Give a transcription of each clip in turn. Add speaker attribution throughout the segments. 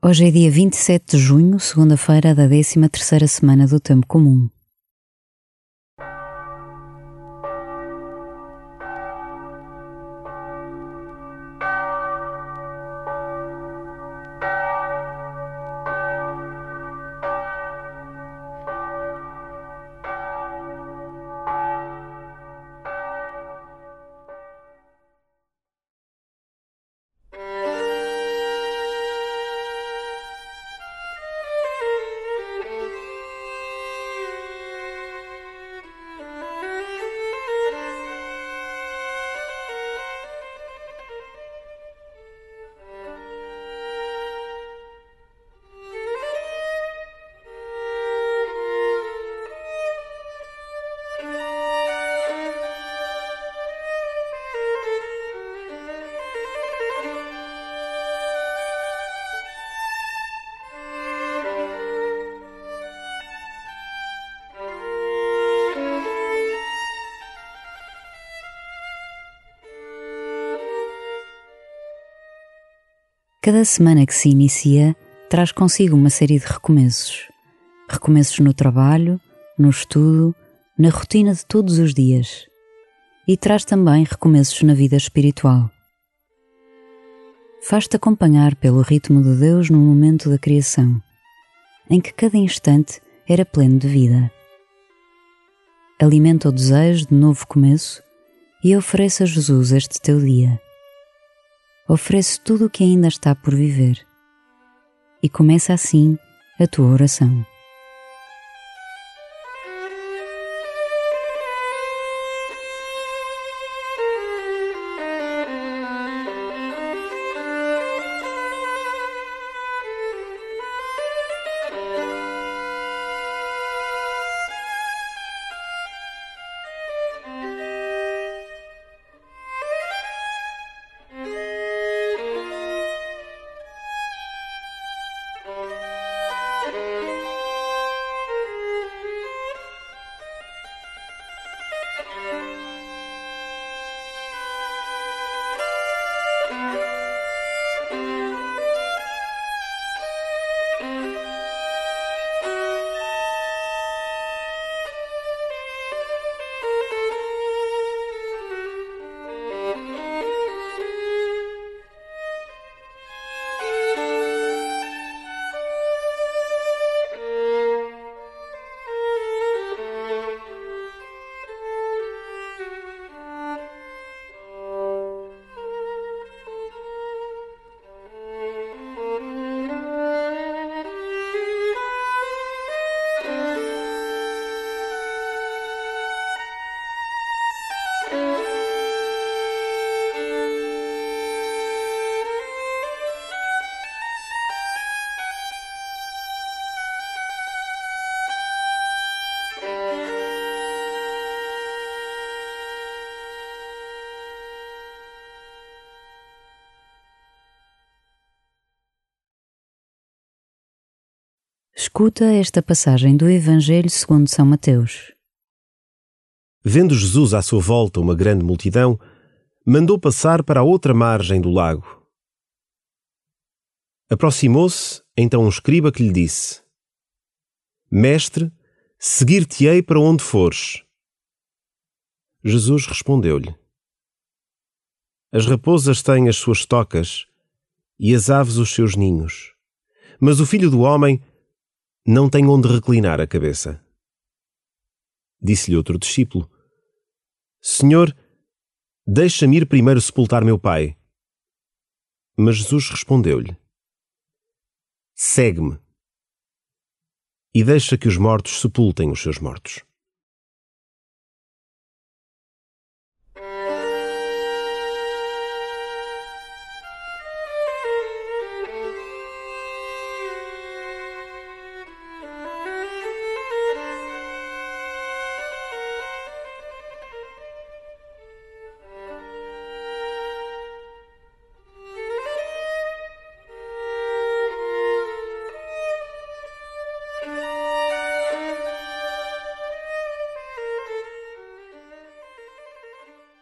Speaker 1: Hoje é dia 27 de junho, segunda-feira da 13 terceira semana do Tempo Comum. Cada semana que se inicia traz consigo uma série de recomeços. Recomeços no trabalho, no estudo, na rotina de todos os dias. E traz também recomeços na vida espiritual. Faz-te acompanhar pelo ritmo de Deus no momento da criação, em que cada instante era pleno de vida. Alimenta o desejo de novo começo e oferece a Jesus este teu dia oferece tudo o que ainda está por viver. E começa assim a tua oração. Escuta esta passagem do Evangelho segundo São Mateus.
Speaker 2: Vendo Jesus à sua volta uma grande multidão, mandou passar para a outra margem do lago. Aproximou-se então um escriba que lhe disse: Mestre, seguir-te-ei para onde fores. Jesus respondeu-lhe: As raposas têm as suas tocas e as aves os seus ninhos, mas o filho do homem não tem onde reclinar a cabeça. Disse-lhe outro discípulo: Senhor, deixa-me ir primeiro sepultar meu pai. Mas Jesus respondeu-lhe: Segue-me e deixa que os mortos sepultem os seus mortos.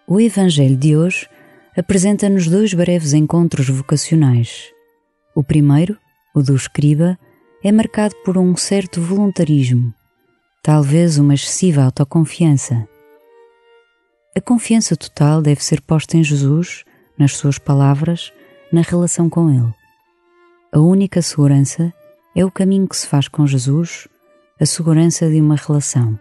Speaker 1: O Evangelho de hoje apresenta-nos dois breves encontros vocacionais. O primeiro, O do escriba é marcado por um certo voluntarismo, talvez uma excessiva autoconfiança. A confiança total deve ser posta em Jesus, nas suas palavras, na relação com Ele. A única segurança é o caminho que se faz com Jesus, a segurança de uma relação.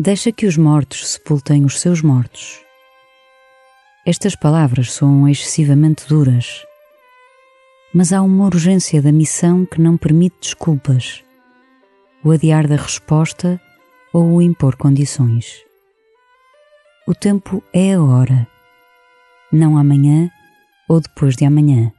Speaker 1: Deixa que os mortos sepultem os seus mortos. Estas palavras soam excessivamente duras, mas há uma urgência da missão que não permite desculpas, o adiar da resposta ou o impor condições. O tempo é agora, não amanhã ou depois de amanhã.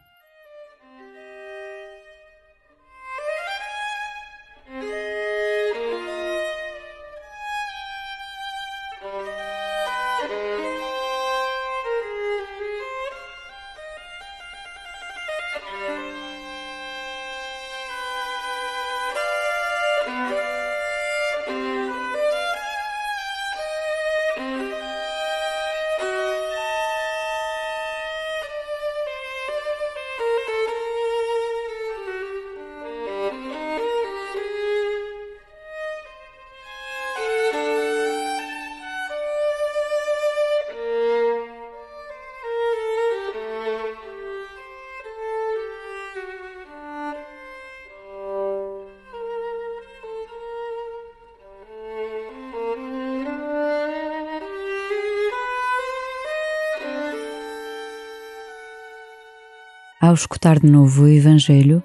Speaker 1: Ao escutar de novo o Evangelho,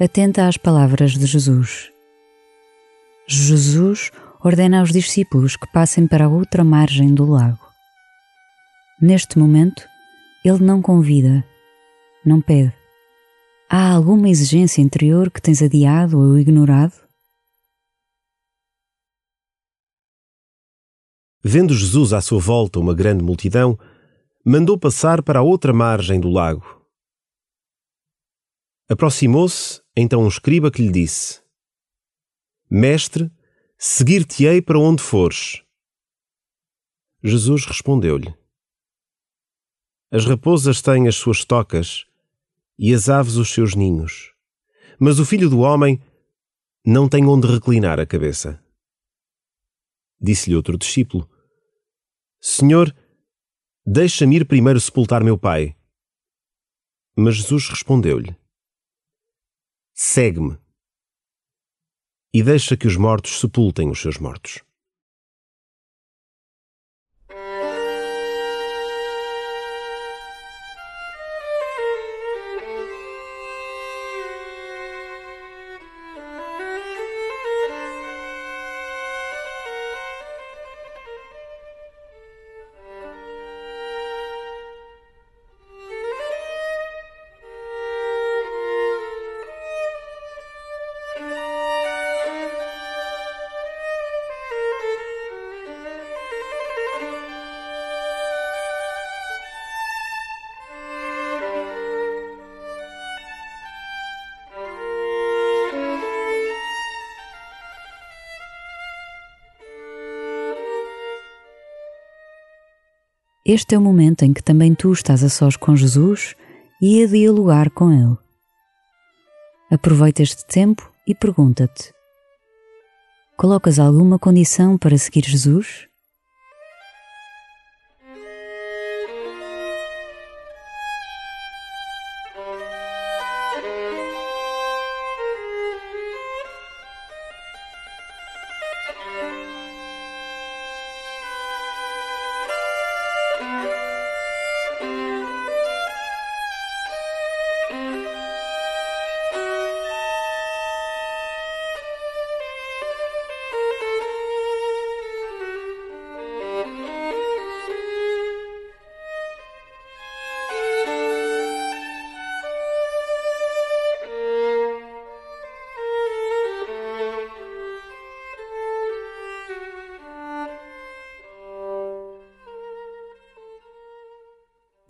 Speaker 1: atenta às palavras de Jesus. Jesus ordena aos discípulos que passem para a outra margem do lago. Neste momento, ele não convida, não pede. Há alguma exigência interior que tens adiado ou ignorado?
Speaker 2: Vendo Jesus à sua volta uma grande multidão, mandou passar para a outra margem do lago Aproximou-se então um escriba que lhe disse: Mestre, seguir-te-ei para onde fores. Jesus respondeu-lhe: As raposas têm as suas tocas e as aves os seus ninhos, mas o filho do homem não tem onde reclinar a cabeça. Disse-lhe outro discípulo: Senhor, deixa-me ir primeiro sepultar meu pai. Mas Jesus respondeu-lhe: segue-me e deixa que os mortos sepultem os seus mortos.
Speaker 1: Este é o momento em que também tu estás a sós com Jesus e a dialogar com Ele. Aproveita este tempo e pergunta-te: Colocas alguma condição para seguir Jesus?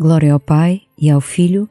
Speaker 1: Glória ao Pai e ao Filho